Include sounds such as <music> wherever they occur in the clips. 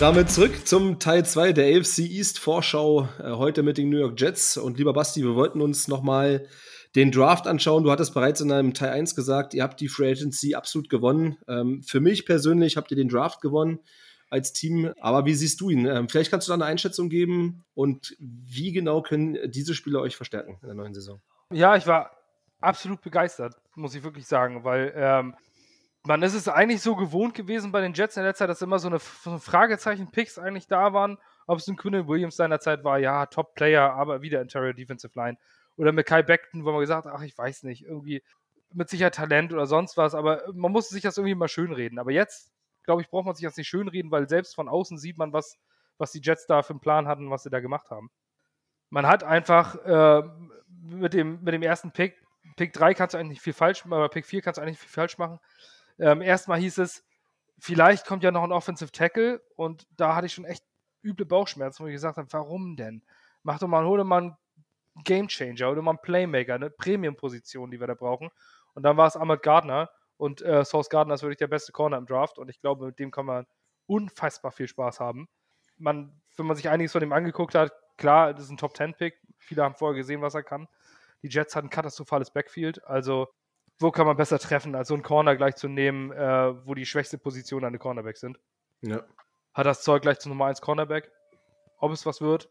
damit zurück zum Teil 2 der AFC East Vorschau. Äh, heute mit den New York Jets. Und lieber Basti, wir wollten uns nochmal den Draft anschauen. Du hattest bereits in einem Teil 1 gesagt, ihr habt die Free Agency absolut gewonnen. Ähm, für mich persönlich habt ihr den Draft gewonnen als Team. Aber wie siehst du ihn? Ähm, vielleicht kannst du da eine Einschätzung geben und wie genau können diese Spieler euch verstärken in der neuen Saison? Ja, ich war absolut begeistert, muss ich wirklich sagen, weil ähm, man ist es eigentlich so gewohnt gewesen bei den Jets in der Zeit, dass immer so eine, so Fragezeichen-Picks eigentlich da waren. Ob es ein Quinn Williams seinerzeit war, ja, Top-Player, aber wieder Interior Defensive Line. Oder mit Kai Beckton, wo man gesagt hat, ach, ich weiß nicht, irgendwie mit Sicherheit Talent oder sonst was, aber man musste sich das irgendwie mal schönreden. Aber jetzt, glaube ich, braucht man sich das nicht schönreden, weil selbst von außen sieht man, was, was die Jets da für einen Plan hatten, was sie da gemacht haben. Man hat einfach äh, mit, dem, mit dem ersten Pick, Pick 3 kannst du eigentlich nicht viel falsch machen, aber Pick 4 kannst du eigentlich nicht viel falsch machen. Ähm, erstmal hieß es, vielleicht kommt ja noch ein Offensive Tackle und da hatte ich schon echt üble Bauchschmerzen, wo ich gesagt habe, warum denn? Mach doch mal, hol doch mal einen Game Changer oder mal einen Playmaker, eine Premium-Position, die wir da brauchen. Und dann war es Ahmad Gardner und äh, Source Gardner ist wirklich der beste Corner im Draft und ich glaube, mit dem kann man unfassbar viel Spaß haben. Man, wenn man sich einiges von dem angeguckt hat, klar, das ist ein Top-10-Pick. Viele haben vorher gesehen, was er kann. Die Jets hatten ein katastrophales Backfield, also wo kann man besser treffen, als so einen Corner gleich zu nehmen, äh, wo die schwächste Position an den Cornerback sind. Ja. Hat das Zeug gleich zum Nummer 1 Cornerback. Ob es was wird,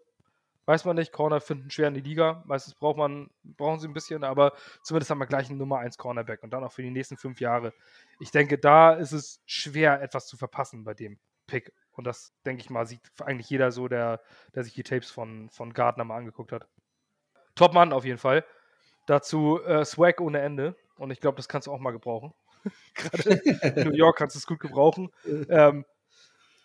weiß man nicht. Corner finden schwer in die Liga. Meistens braucht man, brauchen sie ein bisschen, aber zumindest haben wir gleich einen Nummer 1 Cornerback und dann auch für die nächsten fünf Jahre. Ich denke, da ist es schwer, etwas zu verpassen bei dem Pick. Und das, denke ich mal, sieht eigentlich jeder so, der, der sich die Tapes von, von Gardner mal angeguckt hat. Top-Mann auf jeden Fall. Dazu äh, Swag ohne Ende. Und ich glaube, das kannst du auch mal gebrauchen. <laughs> Gerade in New York kannst du es gut gebrauchen. <laughs> ähm,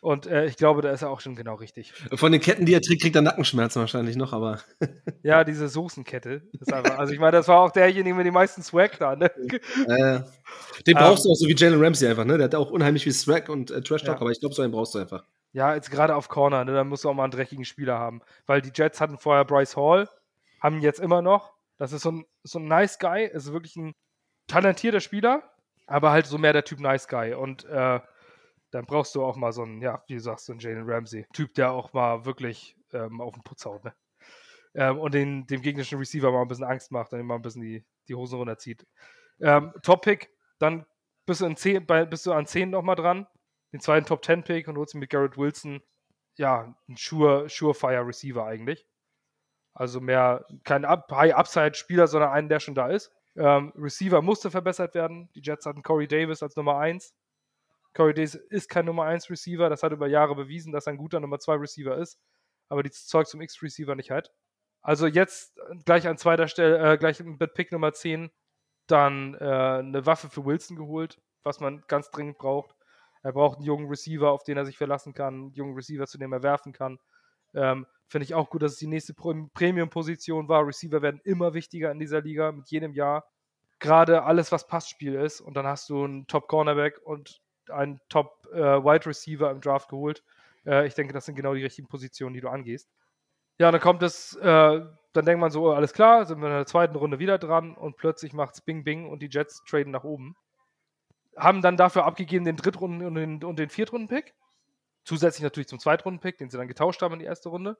und äh, ich glaube, da ist er auch schon genau richtig. Von den Ketten, die er trägt, kriegt er Nackenschmerzen wahrscheinlich noch, aber. <laughs> ja, diese Soßenkette. Einfach, also ich meine, das war auch derjenige mit den meisten Swag da. Ne? Äh, den brauchst um, du auch so wie Jalen Ramsey einfach, ne? Der hat auch unheimlich viel Swag und äh, Trash Talk, ja. aber ich glaube, so einen brauchst du einfach. Ja, jetzt gerade auf Corner, ne? Da musst du auch mal einen dreckigen Spieler haben. Weil die Jets hatten vorher Bryce Hall, haben jetzt immer noch. Das ist so ein, so ein nice Guy, ist wirklich ein talentierter Spieler, aber halt so mehr der Typ Nice Guy. Und äh, dann brauchst du auch mal so einen, ja, wie du sagst, so einen Jalen Ramsey. Typ, der auch mal wirklich ähm, auf den Putz haut, ne? Ähm, und den, dem gegnerischen Receiver mal ein bisschen Angst macht und ihm mal ein bisschen die, die Hosen runterzieht. Ähm, Top-Pick, dann bist du, in 10, bei, bist du an 10 nochmal dran. Den zweiten Top-10-Pick und holst mit Garrett Wilson, ja, ein sure, Surefire Receiver eigentlich. Also mehr kein High-Upside-Spieler, sondern einen, der schon da ist. Ähm, Receiver musste verbessert werden. Die Jets hatten Corey Davis als Nummer 1. Corey Davis ist kein Nummer 1 Receiver. Das hat über Jahre bewiesen, dass er ein guter Nummer 2 Receiver ist. Aber die Zeug zum X-Receiver nicht hat. Also jetzt gleich an zweiter Stelle, äh, gleich mit Pick Nummer 10, dann äh, eine Waffe für Wilson geholt, was man ganz dringend braucht. Er braucht einen jungen Receiver, auf den er sich verlassen kann, einen jungen Receiver, zu dem er werfen kann. Ähm, Finde ich auch gut, dass es die nächste Premium-Position war. Receiver werden immer wichtiger in dieser Liga mit jedem Jahr. Gerade alles, was Passspiel ist. Und dann hast du einen Top-Cornerback und einen Top-Wide äh, im Draft geholt. Äh, ich denke, das sind genau die richtigen Positionen, die du angehst. Ja, dann kommt es, äh, dann denkt man so, alles klar, sind wir in der zweiten Runde wieder dran und plötzlich macht es Bing Bing und die Jets traden nach oben. Haben dann dafür abgegeben den Drittrunden- und den, und den Viertrunden-Pick. Zusätzlich natürlich zum Zweitrunden-Pick, den sie dann getauscht haben in die erste Runde.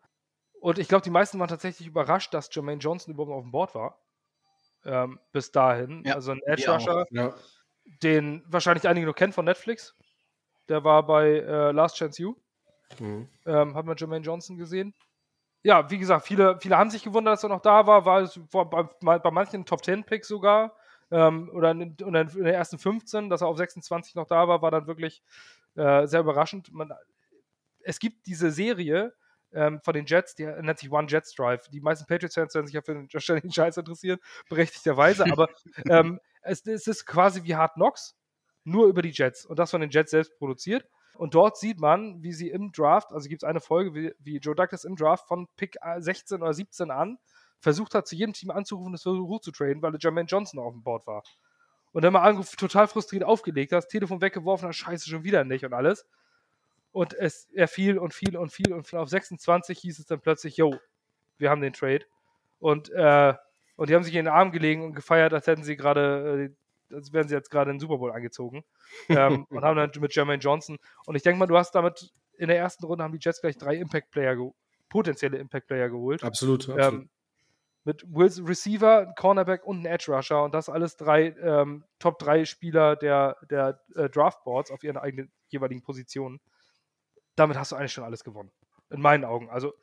Und ich glaube, die meisten waren tatsächlich überrascht, dass Jermaine Johnson überhaupt auf dem Board war. Ähm, bis dahin. Ja, also ein Edge Rusher, ja. den wahrscheinlich einige noch kennen von Netflix. Der war bei äh, Last Chance You. Mhm. Ähm, hat man Jermaine Johnson gesehen. Ja, wie gesagt, viele, viele haben sich gewundert, dass er noch da war. War es bei, bei manchen Top 10 Picks sogar. Ähm, oder in, in, in, der ersten 15, dass er auf 26 noch da war, war dann wirklich äh, sehr überraschend. Man, es gibt diese Serie ähm, von den Jets, die nennt sich One Jets Drive. Die meisten Patriots-Fans werden sich ja für den <laughs> ständigen Scheiß interessieren, berechtigterweise, aber <laughs> ähm, es, es, ist quasi wie Hard Knocks, nur über die Jets und das von den Jets selbst produziert. Und dort sieht man, wie sie im Draft, also gibt es eine Folge, wie, wie, Joe Douglas im Draft von Pick 16 oder 17 an versucht hat, zu jedem Team anzurufen, das versucht zu traden, weil Jermaine Johnson auf dem Board war. Und dann mal total frustriert aufgelegt hat, das Telefon weggeworfen hat, scheiße, schon wieder nicht und alles. Und es, er fiel und fiel und fiel und fiel. Auf 26 hieß es dann plötzlich, yo, wir haben den Trade. Und, äh, und die haben sich in den Arm gelegen und gefeiert, als hätten sie gerade, äh, als wären sie jetzt gerade in den Super Bowl angezogen. ähm, <laughs> und haben dann mit Jermaine Johnson. Und ich denke mal, du hast damit in der ersten Runde haben die Jets gleich drei Impact-Player, potenzielle Impact-Player geholt. Absolut. absolut. Ähm, mit Wills Receiver, Cornerback und ein Edge Rusher und das alles drei ähm, Top 3 Spieler der, der äh, Draftboards auf ihren eigenen jeweiligen Positionen. Damit hast du eigentlich schon alles gewonnen. In meinen Augen. Also,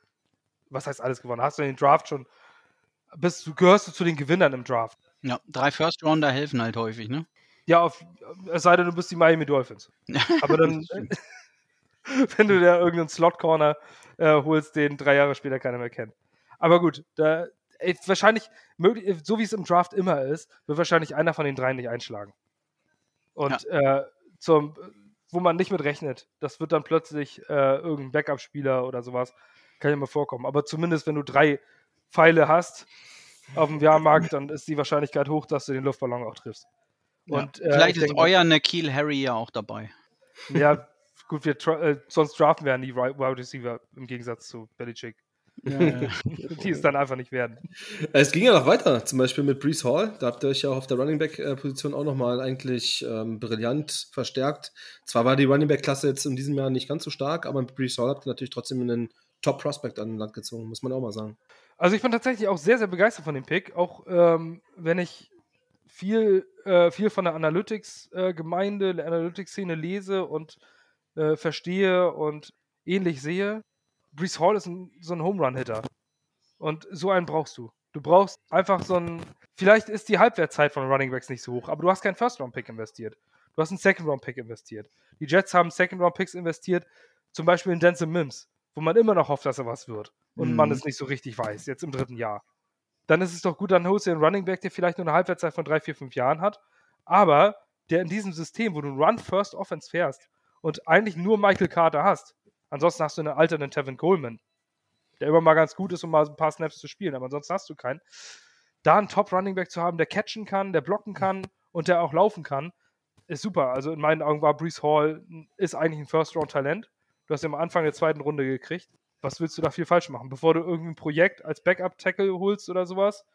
was heißt alles gewonnen? Hast du den Draft schon, bist du, gehörst du zu den Gewinnern im Draft. Ja, drei First Rounder helfen halt häufig, ne? Ja, auf, es sei denn, du bist die Miami Dolphins. <laughs> Aber dann, <laughs> wenn du da irgendeinen Slot Corner äh, holst, den drei Jahre später keiner mehr kennt. Aber gut, da, ey, wahrscheinlich, möglich, so wie es im Draft immer ist, wird wahrscheinlich einer von den dreien nicht einschlagen. Und ja. äh, zum, wo man nicht mit rechnet, das wird dann plötzlich äh, irgendein Backup-Spieler oder sowas, kann ja mal vorkommen. Aber zumindest, wenn du drei Pfeile hast auf dem Jahrmarkt, dann ist die Wahrscheinlichkeit hoch, dass du den Luftballon auch triffst. Und, ja. Äh, Vielleicht ist denke, euer Nikhil Harry ja auch dabei. Ja, gut, wir äh, sonst draften wir ja nie Wide Receiver im Gegensatz zu Belichick. Ja, ja. <laughs> die es dann einfach nicht werden. Es ging ja noch weiter, zum Beispiel mit Brees Hall. Da habt ihr euch ja auf der Running Back-Position auch nochmal eigentlich ähm, brillant verstärkt. Zwar war die Running Back-Klasse jetzt in diesem Jahr nicht ganz so stark, aber mit Brees Hall habt ihr natürlich trotzdem einen Top-Prospect an Land gezogen, muss man auch mal sagen. Also ich bin tatsächlich auch sehr, sehr begeistert von dem Pick, auch ähm, wenn ich viel, äh, viel von der Analytics-Gemeinde, äh, der Analytics-Szene lese und äh, verstehe und ähnlich sehe. Brees Hall ist ein, so ein Home Run-Hitter. Und so einen brauchst du. Du brauchst einfach so einen. Vielleicht ist die Halbwertzeit von Running Backs nicht so hoch, aber du hast keinen First-Round-Pick investiert. Du hast einen Second-Round-Pick investiert. Die Jets haben Second-Round-Picks investiert, zum Beispiel in Denzel Mims, wo man immer noch hofft, dass er was wird. Und mhm. man es nicht so richtig weiß, jetzt im dritten Jahr. Dann ist es doch gut, dann holst du einen Running Back, der vielleicht nur eine Halbwertzeit von drei, vier, fünf Jahren hat, aber der in diesem System, wo du Run-First-Offense fährst und eigentlich nur Michael Carter hast, Ansonsten hast du einen alternden Tevin Coleman, der immer mal ganz gut ist, um mal ein paar Snaps zu spielen, aber ansonsten hast du keinen. Da einen Top-Running-Back zu haben, der catchen kann, der blocken kann und der auch laufen kann, ist super. Also in meinen Augen war Brees Hall ist eigentlich ein First-Round-Talent. Du hast ihn am Anfang der zweiten Runde gekriegt. Was willst du da viel falsch machen? Bevor du irgendein Projekt als Backup-Tackle holst oder sowas,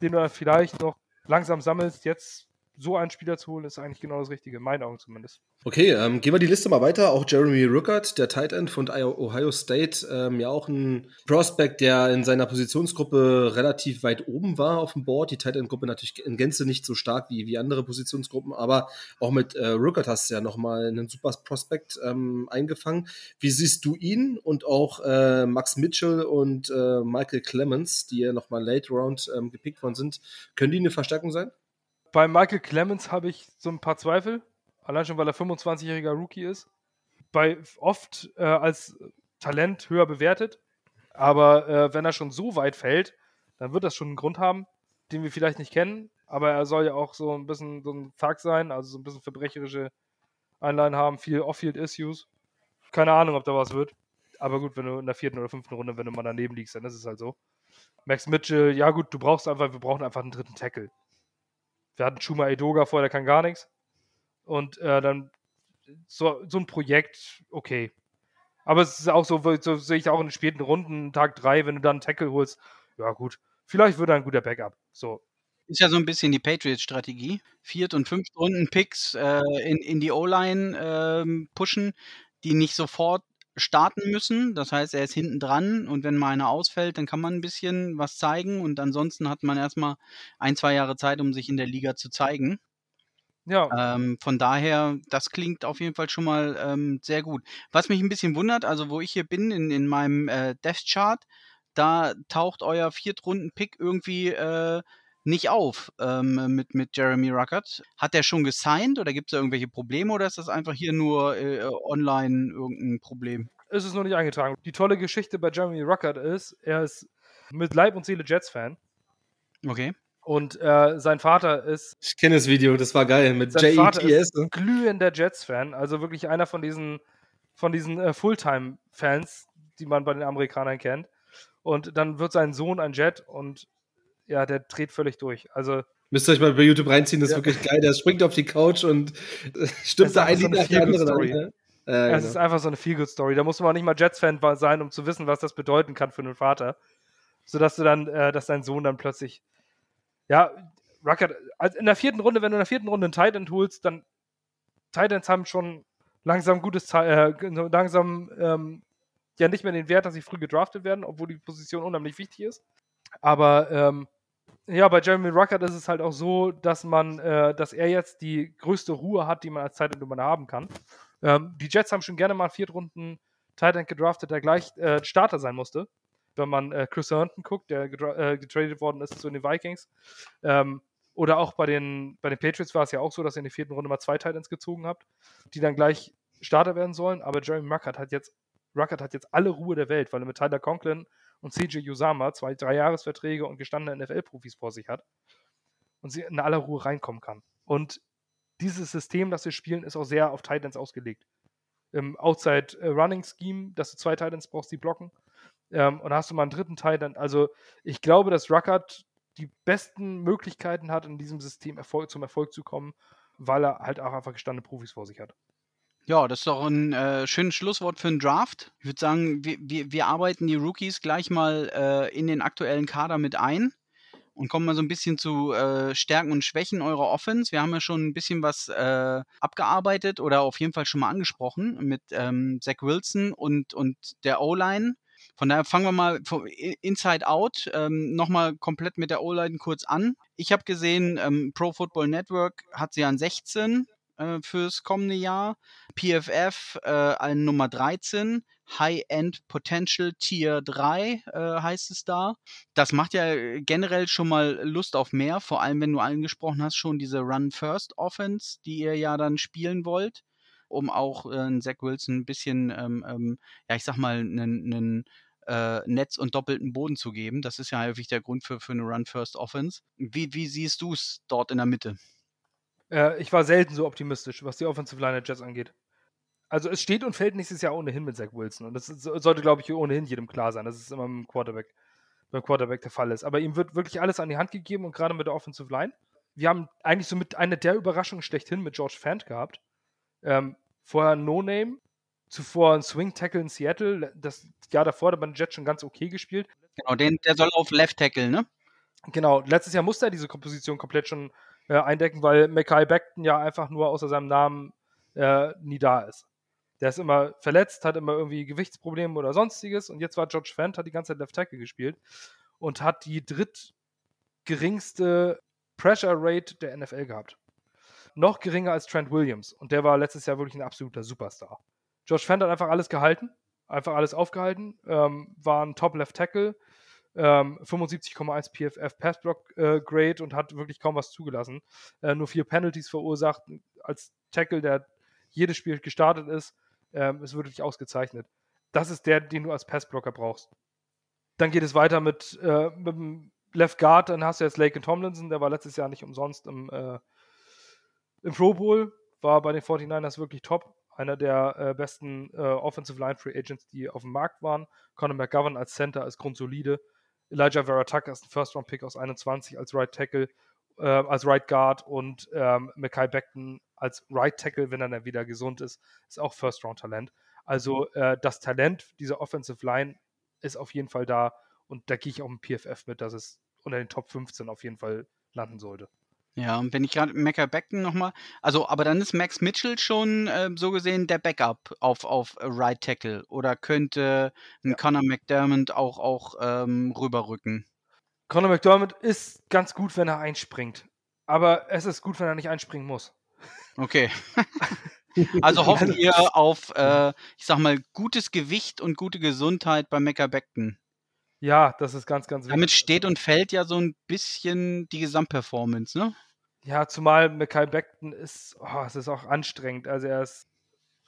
den du dann vielleicht noch langsam sammelst, jetzt so einen Spieler zu holen, ist eigentlich genau das Richtige, in meinen Augen zumindest. Okay, ähm, gehen wir die Liste mal weiter. Auch Jeremy Ruckert, der Tight End von Ohio State, ähm, ja auch ein Prospect, der in seiner Positionsgruppe relativ weit oben war auf dem Board. Die Tight End-Gruppe natürlich in Gänze nicht so stark wie, wie andere Positionsgruppen, aber auch mit äh, Ruckert hast du ja nochmal einen super Prospect ähm, eingefangen. Wie siehst du ihn und auch äh, Max Mitchell und äh, Michael Clemens, die ja nochmal Late Round ähm, gepickt worden sind? Können die eine Verstärkung sein? Bei Michael Clemens habe ich so ein paar Zweifel, allein schon, weil er 25-jähriger Rookie ist. Bei oft äh, als Talent höher bewertet, aber äh, wenn er schon so weit fällt, dann wird das schon einen Grund haben, den wir vielleicht nicht kennen. Aber er soll ja auch so ein bisschen so ein Thug sein, also so ein bisschen verbrecherische Einleihen haben, viel Off-Field-Issues. Keine Ahnung, ob da was wird. Aber gut, wenn du in der vierten oder fünften Runde, wenn du mal daneben liegst, dann ist es halt so. Max Mitchell, ja gut, du brauchst einfach, wir brauchen einfach einen dritten Tackle. Wir hatten Chuma Edoga vor, der kann gar nichts. Und äh, dann so, so ein Projekt, okay. Aber es ist auch so, so sehe ich auch in den späten Runden, Tag 3, wenn du dann einen Tackle holst, ja gut, vielleicht wird er ein guter Backup. So. Ist ja so ein bisschen die Patriots-Strategie. Viert- und Fünft-Runden-Picks äh, in, in die O-Line äh, pushen, die nicht sofort starten müssen. Das heißt, er ist hinten dran und wenn mal einer ausfällt, dann kann man ein bisschen was zeigen und ansonsten hat man erstmal ein, zwei Jahre Zeit, um sich in der Liga zu zeigen. Ja. Ähm, von daher, das klingt auf jeden Fall schon mal ähm, sehr gut. Was mich ein bisschen wundert, also wo ich hier bin in, in meinem äh, Death Chart, da taucht euer Viertrunden-Pick irgendwie äh, nicht auf ähm, mit, mit Jeremy Ruckert. Hat der schon gesigned oder gibt es da irgendwelche Probleme oder ist das einfach hier nur äh, online irgendein Problem? Es ist noch nicht eingetragen. Die tolle Geschichte bei Jeremy Ruckert ist, er ist mit Leib und Seele Jets-Fan. Okay. Und äh, sein Vater ist. Ich kenne das Video, das war geil mit JETS. Ne? Glühender Jets-Fan, also wirklich einer von diesen, von diesen äh, Fulltime-Fans, die man bei den Amerikanern kennt. Und dann wird sein Sohn ein Jet und ja, der dreht völlig durch. Also Müsst ihr euch mal bei YouTube reinziehen, das ja. ist wirklich geil. Der springt auf die Couch und äh, stimmt da ein so nach der anderen. Ne? Äh, es genau. ist einfach so eine Feel-Good-Story. Da muss man auch nicht mal Jets-Fan sein, um zu wissen, was das bedeuten kann für einen Vater. Sodass du dann, äh, dass dein Sohn dann plötzlich, ja, Ruckert, also in der vierten Runde, wenn du in der vierten Runde einen Titan holst, dann Titans haben schon langsam gutes äh, langsam ähm, ja nicht mehr den Wert, dass sie früh gedraftet werden, obwohl die Position unheimlich wichtig ist. Aber ähm, ja, bei Jeremy Ruckert ist es halt auch so, dass man, äh, dass er jetzt die größte Ruhe hat, die man als Titan haben kann. Ähm, die Jets haben schon gerne mal Viertrunden Titan gedraftet, der gleich äh, Starter sein musste. Wenn man äh, Chris Herndon guckt, der äh, getradet worden ist zu den Vikings. Ähm, oder auch bei den, bei den Patriots war es ja auch so, dass ihr in der vierten Runde mal zwei Titans gezogen habt, die dann gleich Starter werden sollen. Aber Jeremy Ruckert hat jetzt, Ruckert hat jetzt alle Ruhe der Welt, weil er mit Tyler Conklin und CJ Usama zwei Dreijahresverträge und gestandene NFL-Profis vor sich hat und sie in aller Ruhe reinkommen kann. Und dieses System, das wir spielen, ist auch sehr auf Titans ausgelegt. Im Outside äh, Running Scheme, dass du zwei Titans brauchst, die blocken. Ähm, und hast du mal einen dritten Titan. Also ich glaube, dass Ruckert die besten Möglichkeiten hat, in diesem System Erfolg, zum Erfolg zu kommen, weil er halt auch einfach gestandene Profis vor sich hat. Ja, das ist doch ein äh, schönes Schlusswort für einen Draft. Ich würde sagen, wir, wir, arbeiten die Rookies gleich mal äh, in den aktuellen Kader mit ein und kommen mal so ein bisschen zu äh, Stärken und Schwächen eurer Offense. Wir haben ja schon ein bisschen was äh, abgearbeitet oder auf jeden Fall schon mal angesprochen mit ähm, Zach Wilson und, und der O-Line. Von daher fangen wir mal Inside Out ähm, nochmal komplett mit der O-Line kurz an. Ich habe gesehen, ähm, Pro Football Network hat sie an 16, äh, fürs kommende Jahr. PFF äh, an Nummer 13. High-End Potential Tier 3 äh, heißt es da. Das macht ja generell schon mal Lust auf mehr, vor allem wenn du angesprochen hast, schon diese Run-First-Offense, die ihr ja dann spielen wollt, um auch äh, Zach Wilson ein bisschen, ähm, ähm, ja, ich sag mal, einen äh, Netz und doppelten Boden zu geben. Das ist ja häufig der Grund für, für eine Run-First-Offense. Wie, wie siehst du es dort in der Mitte? Äh, ich war selten so optimistisch, was die Offensive Line der Jets angeht. Also es steht und fällt nächstes Jahr ohnehin mit Zach Wilson. Und das ist, sollte, glaube ich, ohnehin jedem klar sein, dass es immer beim Quarterback, beim Quarterback der Fall ist. Aber ihm wird wirklich alles an die Hand gegeben und gerade mit der Offensive Line. Wir haben eigentlich so mit einer der Überraschungen schlechthin mit George Fant gehabt. Ähm, vorher No Name, zuvor ein Swing Tackle in Seattle. Das Jahr davor hat man Jets schon ganz okay gespielt. Genau, den, der soll auf Left Tackle, ne? Genau, letztes Jahr musste er diese Komposition komplett schon äh, eindecken, weil Mackay Beckton ja einfach nur außer seinem Namen äh, nie da ist. Der ist immer verletzt, hat immer irgendwie Gewichtsprobleme oder sonstiges und jetzt war George Fent, hat die ganze Zeit Left Tackle gespielt und hat die drittgeringste Pressure Rate der NFL gehabt. Noch geringer als Trent Williams und der war letztes Jahr wirklich ein absoluter Superstar. George Fent hat einfach alles gehalten, einfach alles aufgehalten, ähm, war ein Top Left Tackle, ähm, 75,1 PFF Passblock äh, Grade und hat wirklich kaum was zugelassen. Äh, nur vier Penalties verursacht. Als Tackle, der jedes Spiel gestartet ist, ähm, ist wirklich ausgezeichnet. Das ist der, den du als Passblocker brauchst. Dann geht es weiter mit, äh, mit dem Left Guard. Dann hast du jetzt Lake Tomlinson, der war letztes Jahr nicht umsonst im, äh, im Pro Bowl. War bei den 49ers wirklich top einer der äh, besten äh, Offensive Line Free Agents, die auf dem Markt waren. Conor McGovern als Center ist grundsolide. Elijah Vera Tucker ist ein First-Round-Pick aus 21 als Right Tackle, äh, als Right Guard und ähm, Mackay Beckton als Right Tackle, wenn er dann wieder gesund ist, ist auch First-Round-Talent. Also äh, das Talent dieser Offensive Line ist auf jeden Fall da und da gehe ich auch im PFF mit, dass es unter den Top 15 auf jeden Fall landen sollte. Ja, und wenn ich gerade Mecca Beckton nochmal, also, aber dann ist Max Mitchell schon äh, so gesehen der Backup auf, auf Right Tackle oder könnte ein ja. Conor McDermott auch, auch ähm, rüberrücken? Conor McDermott ist ganz gut, wenn er einspringt. Aber es ist gut, wenn er nicht einspringen muss. Okay. <laughs> also hoffen wir auf, äh, ich sag mal, gutes Gewicht und gute Gesundheit bei Mecca Beckton. Ja, das ist ganz, ganz wichtig. Damit steht und fällt ja so ein bisschen die Gesamtperformance, ne? Ja, zumal Mackay Beckton ist, oh, es ist auch anstrengend. Also er ist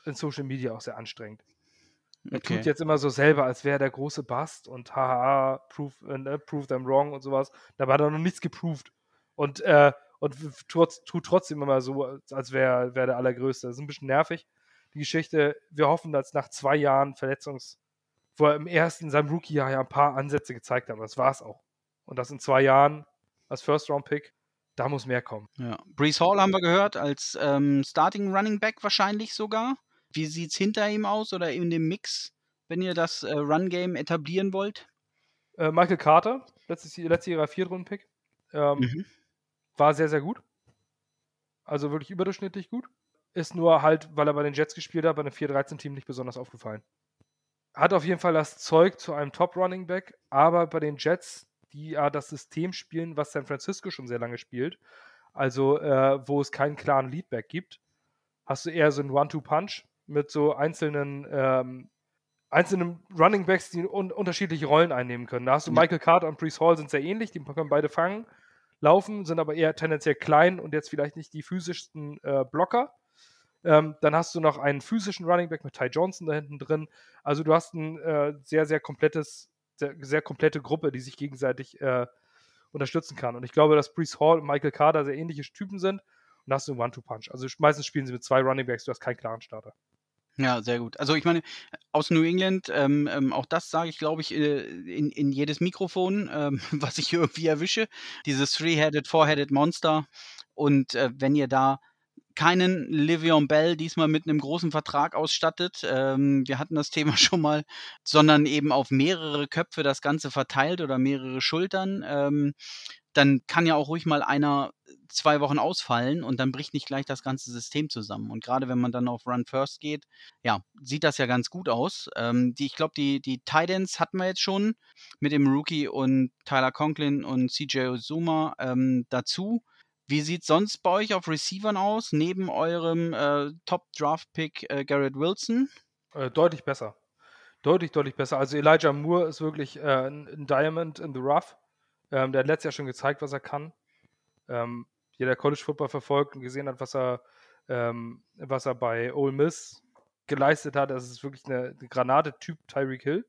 in Social Media auch sehr anstrengend. Er okay. tut jetzt immer so selber, als wäre der große Bast und haha, prove, äh, prove them wrong und sowas. Dabei hat er noch nichts geproved. Und, äh, und tut, tut trotzdem immer so, als wäre wär der Allergrößte. Das ist ein bisschen nervig, die Geschichte. Wir hoffen, dass nach zwei Jahren Verletzungs- wo er im ersten, in seinem Rookie-Jahr ja ein paar Ansätze gezeigt hat. Das war es auch. Und das in zwei Jahren als First-Round-Pick da muss mehr kommen. Ja. Brees Hall haben wir gehört, als ähm, Starting Running Back wahrscheinlich sogar. Wie sieht es hinter ihm aus oder in dem Mix, wenn ihr das äh, Run-Game etablieren wollt? Äh, Michael Carter, letztes, letztes Jahr Viertrunden-Pick. Ähm, mhm. War sehr, sehr gut. Also wirklich überdurchschnittlich gut. ist nur halt, weil er bei den Jets gespielt hat, bei einem 4-13-Team nicht besonders aufgefallen. Hat auf jeden Fall das Zeug zu einem Top-Running Back, aber bei den Jets, die ja das System spielen, was San Francisco schon sehr lange spielt, also äh, wo es keinen klaren Leadback gibt, hast du eher so einen One-Two-Punch mit so einzelnen, ähm, einzelnen Running Backs, die un unterschiedliche Rollen einnehmen können. Da hast du ja. Michael Carter und Brees Hall sind sehr ähnlich, die können beide fangen, laufen, sind aber eher tendenziell klein und jetzt vielleicht nicht die physischsten äh, Blocker. Ähm, dann hast du noch einen physischen Running Back mit Ty Johnson da hinten drin. Also du hast ein äh, sehr, sehr komplettes, sehr, sehr, komplette Gruppe, die sich gegenseitig äh, unterstützen kann. Und ich glaube, dass Brees Hall und Michael Carter sehr ähnliche Typen sind. Und hast du einen One-Two-Punch. Also meistens spielen sie mit zwei Running Backs, du hast keinen klaren Starter. Ja, sehr gut. Also ich meine, aus New England, ähm, ähm, auch das sage ich, glaube ich, äh, in, in jedes Mikrofon, ähm, <laughs> was ich irgendwie erwische. Dieses Three-Headed, Four-Headed Monster. Und äh, wenn ihr da keinen Livion Bell diesmal mit einem großen Vertrag ausstattet. Ähm, wir hatten das Thema <laughs> schon mal, sondern eben auf mehrere Köpfe das Ganze verteilt oder mehrere Schultern. Ähm, dann kann ja auch ruhig mal einer zwei Wochen ausfallen und dann bricht nicht gleich das ganze System zusammen. Und gerade wenn man dann auf Run First geht, ja, sieht das ja ganz gut aus. Ähm, die, ich glaube, die, die Titans hatten wir jetzt schon mit dem Rookie und Tyler Conklin und CJ Ozuma ähm, dazu. Wie sieht sonst bei euch auf Receivern aus, neben eurem äh, Top-Draft-Pick äh, Garrett Wilson? Äh, deutlich besser. Deutlich, deutlich besser. Also Elijah Moore ist wirklich äh, ein Diamond in the Rough. Ähm, der hat letztes Jahr schon gezeigt, was er kann. Ähm, jeder College Football verfolgt und gesehen hat, was er, ähm, was er bei Ole Miss geleistet hat. Das ist wirklich eine, eine Granate-Typ Tyreek Hill.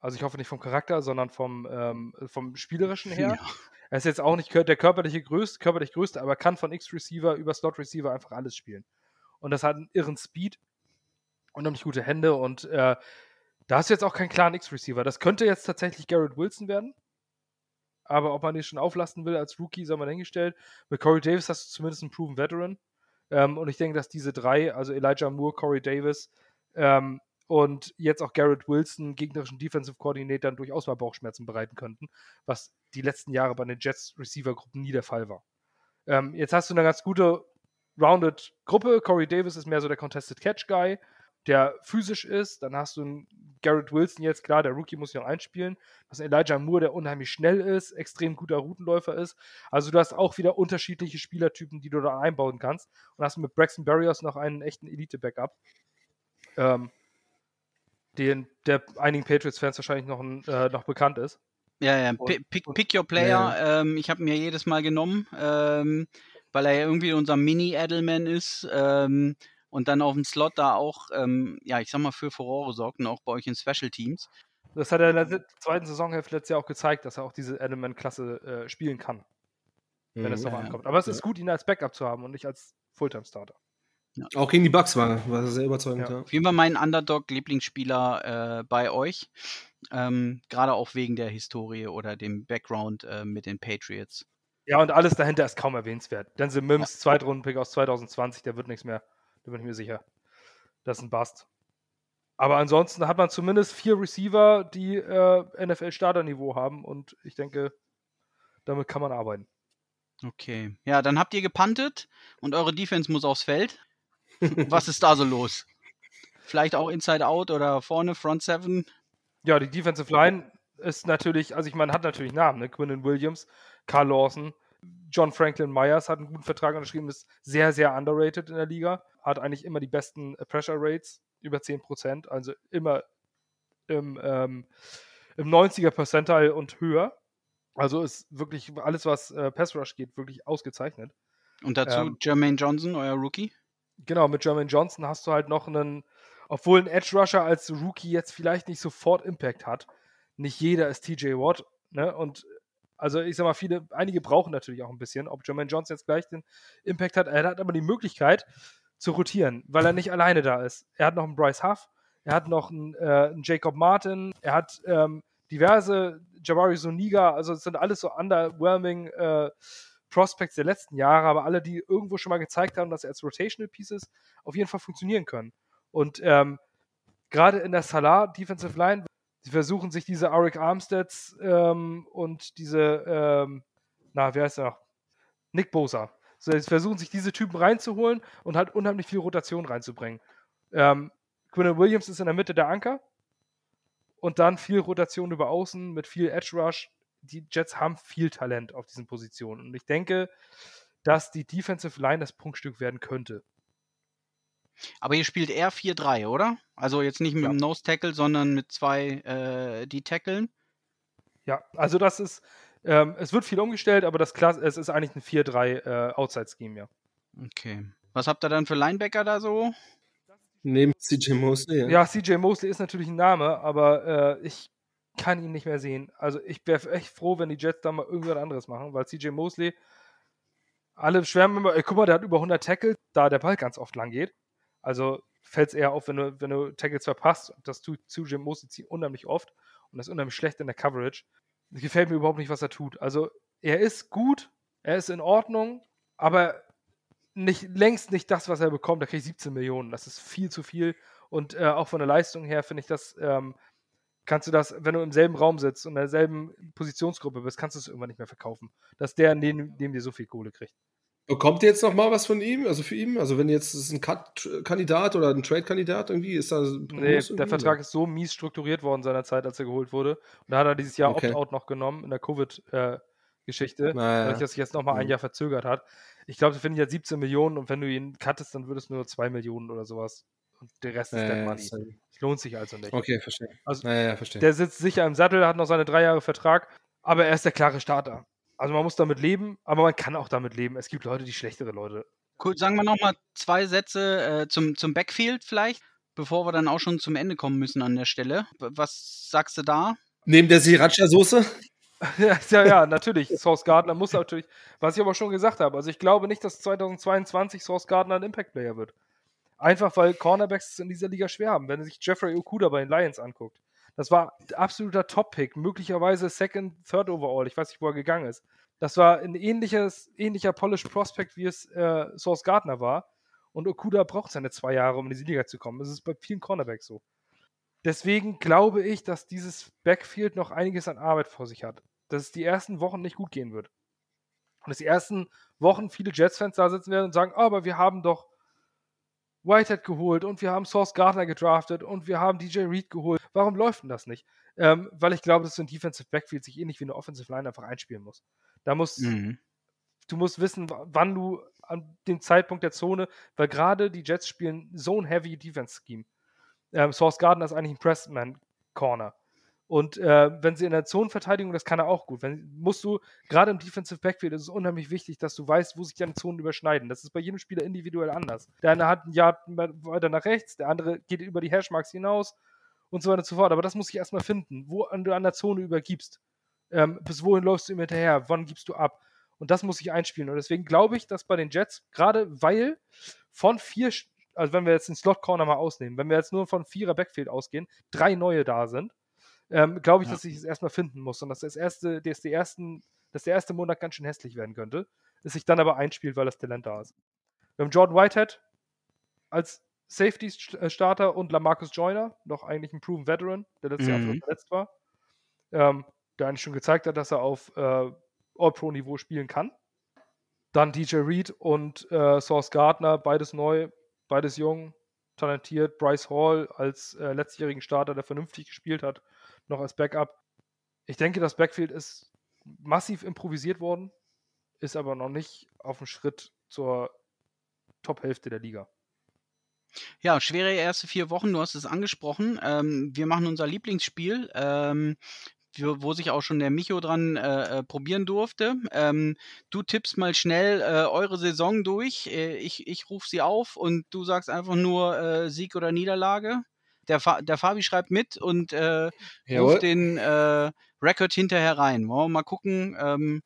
Also ich hoffe nicht vom Charakter, sondern vom, ähm, vom Spielerischen her. Ja. Er ist jetzt auch nicht der körperliche größte, körperlich größte, aber kann von X-Receiver über Slot-Receiver einfach alles spielen. Und das hat einen irren Speed, unheimlich gute Hände und äh, da hast du jetzt auch keinen klaren X-Receiver. Das könnte jetzt tatsächlich Garrett Wilson werden. Aber ob man den schon auflassen will als Rookie, sei mal hingestellt. Mit Corey Davis hast du zumindest einen Proven Veteran. Ähm, und ich denke, dass diese drei, also Elijah Moore, Corey Davis, ähm, und jetzt auch Garrett Wilson gegnerischen Defensive Coordinatoren durchaus mal Bauchschmerzen bereiten könnten, was die letzten Jahre bei den Jets Receiver Gruppen nie der Fall war. Ähm, jetzt hast du eine ganz gute rounded Gruppe. Corey Davis ist mehr so der Contested Catch Guy, der physisch ist. Dann hast du einen Garrett Wilson jetzt, klar, der Rookie muss sich noch einspielen. Du hast einen Elijah Moore, der unheimlich schnell ist, extrem guter Routenläufer ist. Also du hast auch wieder unterschiedliche Spielertypen, die du da einbauen kannst. Und hast mit Braxton Barrios noch einen echten Elite-Backup. Ähm, den, der einigen Patriots-Fans wahrscheinlich noch, äh, noch bekannt ist. Ja, ja, pick, pick, pick your player. Ja. Ähm, ich habe mir jedes Mal genommen, ähm, weil er ja irgendwie unser Mini-Edelman ist. Ähm, und dann auf dem Slot da auch, ähm, ja, ich sag mal, für Furore sorgt und auch bei euch in Special Teams. Das hat er in der zweiten Saisonhälfte letztes Jahr auch gezeigt, dass er auch diese Edelman-Klasse äh, spielen kann, wenn mhm, es darauf ja, ankommt. Aber es ist gut, ihn als Backup zu haben und nicht als Fulltime-Starter. Ja. Auch gegen die Bucks war, war sehr überzeugend. Ja. Auf jeden Fall mein Underdog-Lieblingsspieler äh, bei euch. Ähm, Gerade auch wegen der Historie oder dem Background äh, mit den Patriots. Ja, und alles dahinter ist kaum erwähnenswert. Denzel Mims, ja. Zweitrunden-Pick aus 2020, der wird nichts mehr. Da bin ich mir sicher. Das ist ein Bust. Aber ansonsten hat man zumindest vier Receiver, die äh, NFL-Starterniveau haben und ich denke, damit kann man arbeiten. Okay. Ja, dann habt ihr gepantet und eure Defense muss aufs Feld. Was ist da so los? Vielleicht auch Inside Out oder vorne, Front Seven? Ja, die Defensive Line ist natürlich, also ich meine, hat natürlich Namen, ne? Quinnen Williams, Carl Lawson, John Franklin Myers hat einen guten Vertrag unterschrieben, ist sehr, sehr underrated in der Liga, hat eigentlich immer die besten äh, Pressure Rates, über 10%, also immer im, ähm, im 90er Percentile und höher. Also ist wirklich alles, was äh, Pass Rush geht, wirklich ausgezeichnet. Und dazu ähm, Jermaine Johnson, euer Rookie? Genau, mit Jermaine Johnson hast du halt noch einen, obwohl ein Edge Rusher als Rookie jetzt vielleicht nicht sofort Impact hat. Nicht jeder ist TJ Watt, ne? Und also ich sag mal, viele, einige brauchen natürlich auch ein bisschen. Ob Jermaine Johnson jetzt gleich den Impact hat, er hat aber die Möglichkeit zu rotieren, weil er nicht alleine da ist. Er hat noch einen Bryce Huff, er hat noch einen, äh, einen Jacob Martin, er hat ähm, diverse Jabari Soniga, also es sind alles so underwhelming äh, Prospects der letzten Jahre, aber alle, die irgendwo schon mal gezeigt haben, dass sie als Rotational Pieces auf jeden Fall funktionieren können. Und ähm, gerade in der Salah Defensive Line, sie versuchen sich diese Arik Armsteads ähm, und diese, ähm, na, wer heißt er noch? Nick Bosa. So, sie versuchen sich diese Typen reinzuholen und halt unheimlich viel Rotation reinzubringen. Ähm, Quinn Williams ist in der Mitte der Anker und dann viel Rotation über Außen mit viel Edge Rush. Die Jets haben viel Talent auf diesen Positionen und ich denke, dass die Defensive Line das Punktstück werden könnte. Aber ihr spielt eher 4-3, oder? Also jetzt nicht mit Ja. dem Nose Tackle, sondern mit zwei äh, die Tackeln. Ja, also das ist, ähm, es wird viel umgestellt, aber das Klasse, es ist eigentlich ein 4-3 äh, Outside-Scheme, ja. Okay. Was habt ihr dann für Linebacker da so? Neben CJ Mosley. Ja, CJ Mosley ist natürlich ein Name, aber äh, ich kann ihn nicht mehr sehen. Also ich wäre echt froh, wenn die Jets da mal irgendwas anderes machen, weil CJ Mosley, alle schwärmen immer, ey, guck mal, der hat über 100 Tackles, da der Ball ganz oft lang geht. Also fällt es eher auf, wenn du, wenn du Tackles verpasst. Das tut CJ Mosley unheimlich oft und das ist unheimlich schlecht in der Coverage. Das gefällt mir überhaupt nicht, was er tut. Also er ist gut, er ist in Ordnung, aber nicht, längst nicht das, was er bekommt. Da kriege ich 17 Millionen. Das ist viel zu viel. Und äh, auch von der Leistung her finde ich das, ähm, kannst du das, wenn du im selben Raum sitzt und in derselben Positionsgruppe bist, kannst du es irgendwann nicht mehr verkaufen. Dass der neben, neben dir so viel Kohle kriegt. Bekommt ihr jetzt noch mal was von ihm? Also für ihn? Also wenn jetzt ist ein Cut-Kandidat oder ein Trade-Kandidat irgendwie, ist da Nee, der? Vertrag ist so mies strukturiert worden seinerzeit, als er geholt wurde. Und da hat er dieses Jahr Okay. Opt-out noch genommen in der Covid-Geschichte, Naja. dadurch, dass sich jetzt nochmal ein Mhm. Jahr verzögert hat. Ich glaube, sie finden jetzt 17 Millionen und wenn du ihn cuttest, dann würdest du nur 2 Millionen oder sowas. Und der Rest ist der ja, Money. Das lohnt sich also nicht. Okay, verstehe. Also- ja, verstehe. Der sitzt sicher im Sattel, hat noch seine drei Jahre Vertrag, aber er ist der klare Starter. Also man muss damit leben, aber man kann auch damit leben. Es gibt Leute, die schlechtere Leute. Cool, sagen wir nochmal zwei Sätze äh, zum, zum Backfield vielleicht, bevor wir dann auch schon zum Ende kommen müssen an der Stelle. Was sagst du da? Neben der Sriracha-Soße? <laughs> ja, ja, ja, natürlich. Source Gardner muss natürlich, was ich aber schon gesagt habe. Also ich glaube nicht, dass 2022 Source Gardner ein Impact-Player wird. Einfach weil Cornerbacks es in dieser Liga schwer haben. Wenn sich Jeffrey Okuda bei den Lions anguckt. Das war absoluter Top-Pick, möglicherweise Second, Third Overall. Ich weiß nicht, wo er gegangen ist. Das war ein ähnliches, ähnlicher Polished Prospect, wie es äh, Source Gardner war. Und Okuda braucht seine zwei Jahre, um in diese Liga zu kommen. Das ist bei vielen Cornerbacks so. Deswegen glaube ich, dass dieses Backfield noch einiges an Arbeit vor sich hat. Dass es die ersten Wochen nicht gut gehen wird. Und dass die ersten Wochen viele Jets-Fans da sitzen werden und sagen, "Ah, aber wir haben doch Whitehead geholt und wir haben Source Gardner gedraftet und wir haben DJ Reed geholt. Warum läuft denn das nicht? Ähm, weil ich glaube, dass so ein Defensive Backfield sich ähnlich wie eine Offensive Line einfach einspielen muss. Da muss, Mhm. du musst wissen, wann du an dem Zeitpunkt der Zone, weil gerade die Jets spielen Zone-Heavy Defense-Scheme. Ähm, Source Gardner ist eigentlich ein Pressman-Corner. Und äh, wenn sie in der Zonenverteidigung, das kann er auch gut. Wenn, musst du, gerade im Defensive Backfield ist es unheimlich wichtig, dass du weißt, wo sich deine Zonen überschneiden. Das ist bei jedem Spieler individuell anders. Der eine hat ein Jahr weiter nach rechts, der andere geht über die Hashmarks hinaus und so weiter und so fort. Aber das muss ich erstmal finden, wo du an der Zone übergibst. Ähm, bis wohin läufst du ihm hinterher? Wann gibst du ab? Und das muss ich einspielen. Und deswegen glaube ich, dass bei den Jets, gerade weil von vier, also wenn wir jetzt den Slot Corner mal ausnehmen, wenn wir jetzt nur von vierer Backfield ausgehen, drei neue da sind, ähm, glaube ich, Ja. dass ich es erstmal finden muss und dass das erste, dass die ersten, dass der erste Monat ganz schön hässlich werden könnte, es sich dann aber einspielt, weil das Talent da ist. Wir haben Jordan Whitehead als Safety-Starter und Lamarcus Joyner, noch eigentlich ein Proven Veteran, der letztes Jahr Mhm. einfach verletzt war, ähm, der eigentlich schon gezeigt hat, dass er auf äh, All-Pro-Niveau spielen kann. Dann DJ Reed und äh, Source Gardner, beides neu, beides jung, talentiert. Bryce Hall als äh, letztjährigen Starter, der vernünftig gespielt hat, noch als Backup. Ich denke, das Backfield ist massiv improvisiert worden, ist aber noch nicht auf dem Schritt zur Top-Hälfte der Liga. Ja, schwere erste vier Wochen, du hast es angesprochen. Ähm, wir machen unser Lieblingsspiel, ähm, wo sich auch schon der Micho dran äh, äh, probieren durfte. Ähm, du tippst mal schnell äh, eure Saison durch. Äh, ich ich rufe sie auf und du sagst einfach nur äh, Sieg oder Niederlage. Der, Fa der Fabi schreibt mit und äh, ruft den äh, Rekord hinterher rein. Wollen wir mal gucken, ähm,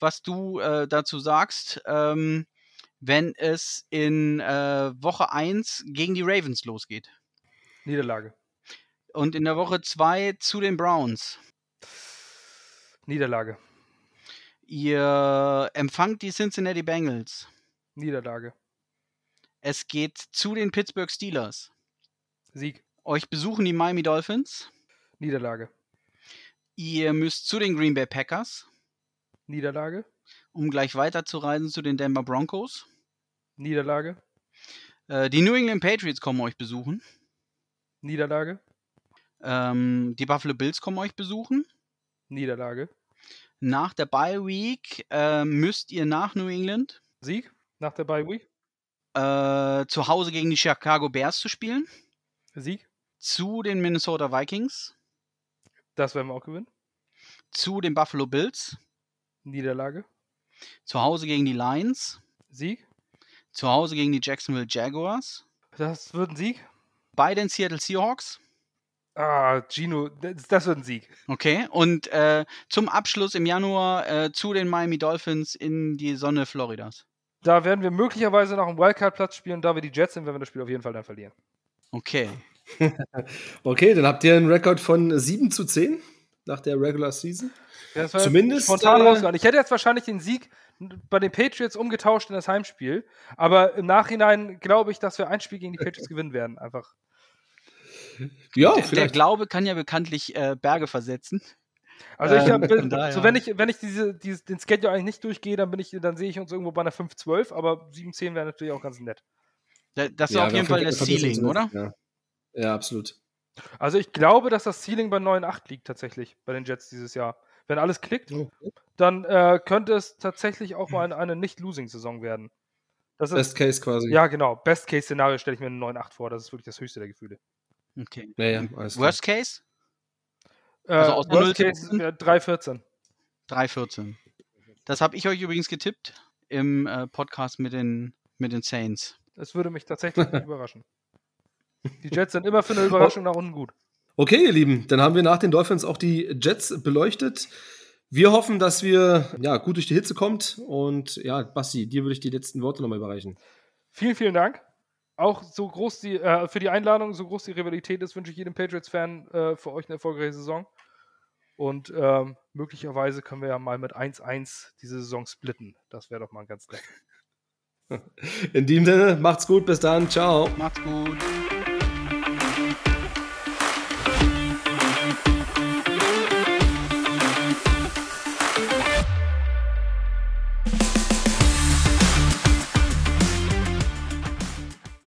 was du äh, dazu sagst. Ähm, wenn es in äh, Woche 1 gegen die Ravens losgeht. Niederlage. Und in der Woche 2 zu den Browns. Niederlage. Ihr empfangt die Cincinnati Bengals. Niederlage. Es geht zu den Pittsburgh Steelers. Sieg. Euch besuchen die Miami Dolphins. Niederlage. Ihr müsst zu den Green Bay Packers. Niederlage. um gleich weiterzureisen zu den Denver Broncos. Niederlage. Äh, die New England Patriots kommen euch besuchen. Niederlage. Ähm, die Buffalo Bills kommen euch besuchen. Niederlage. Nach der Bye Week äh, müsst ihr nach New England. Sieg nach der Bye Week. Äh, zu Hause gegen die Chicago Bears zu spielen. Sieg. Zu den Minnesota Vikings. Das werden wir auch gewinnen. Zu den Buffalo Bills. Niederlage. Zu Hause gegen die Lions. Sieg. Zu Hause gegen die Jacksonville Jaguars. Das wird ein Sieg. Bei den Seattle Seahawks. Ah, Gino, das, das wird ein Sieg. Okay. Und äh, zum Abschluss im Januar äh, zu den Miami Dolphins in die Sonne Floridas. Da werden wir möglicherweise noch einen Wildcard-Platz spielen. Da wir die Jets sind, werden wir das Spiel auf jeden Fall dann verlieren. Okay. <laughs> okay, dann habt ihr einen Rekord von 7 zu 10 nach der Regular Season. Ja, das war Zumindest, spontan äh, rausgehauen. Ich hätte jetzt wahrscheinlich den Sieg bei den Patriots umgetauscht in das Heimspiel. Aber im Nachhinein glaube ich, dass wir ein Spiel gegen die Patriots <laughs> gewinnen werden. Einfach. Ja, der, der vielleicht. Glaube kann ja bekanntlich äh, Berge versetzen. Also ich Ähm, hab, von daher. so wenn ich, wenn ich diese, diese, den Schedule eigentlich nicht durchgehe, dann bin ich, dann sehe ich uns irgendwo bei einer 5-12, aber 7-10 wäre natürlich auch ganz nett. Da- Das ist Ja, auf jeden Fall das Ceiling, oder? Ja. Ja, absolut. Also ich glaube, dass das Ceiling bei 9-8 liegt tatsächlich bei den Jets dieses Jahr. Wenn alles klickt, dann äh, könnte es tatsächlich auch mal eine, eine Nicht-Losing-Saison werden. Das ist, Best Case quasi. ja, genau. Best-Case-Szenario stelle ich mir eine 9-8 vor. Das ist wirklich das höchste der Gefühle. Okay. Ja, ja, alles klar. Worst Case? Äh, Also aus der Worst Null zu Case wissen? wäre 3-14. 3,14. Das habe ich euch übrigens getippt im äh, Podcast mit den, mit den Saints. Das würde mich tatsächlich überraschen. Die Jets sind immer für eine Überraschung nach unten gut. Okay, ihr Lieben, dann haben wir nach den Dolphins auch die Jets beleuchtet. Wir hoffen, dass wir ja, gut durch die Hitze kommt. Und ja, Basti, dir würde ich die letzten Worte nochmal überreichen. Vielen, vielen Dank. Auch so groß die, äh, für die Einladung, so groß die Rivalität ist, wünsche ich jedem Patriots-Fan äh, für euch eine erfolgreiche Saison. Und ähm, möglicherweise können wir ja mal mit 1-1 diese Saison splitten. Das wäre doch mal ganz nett. In dem Sinne, macht's gut, bis dann, ciao. Macht's gut.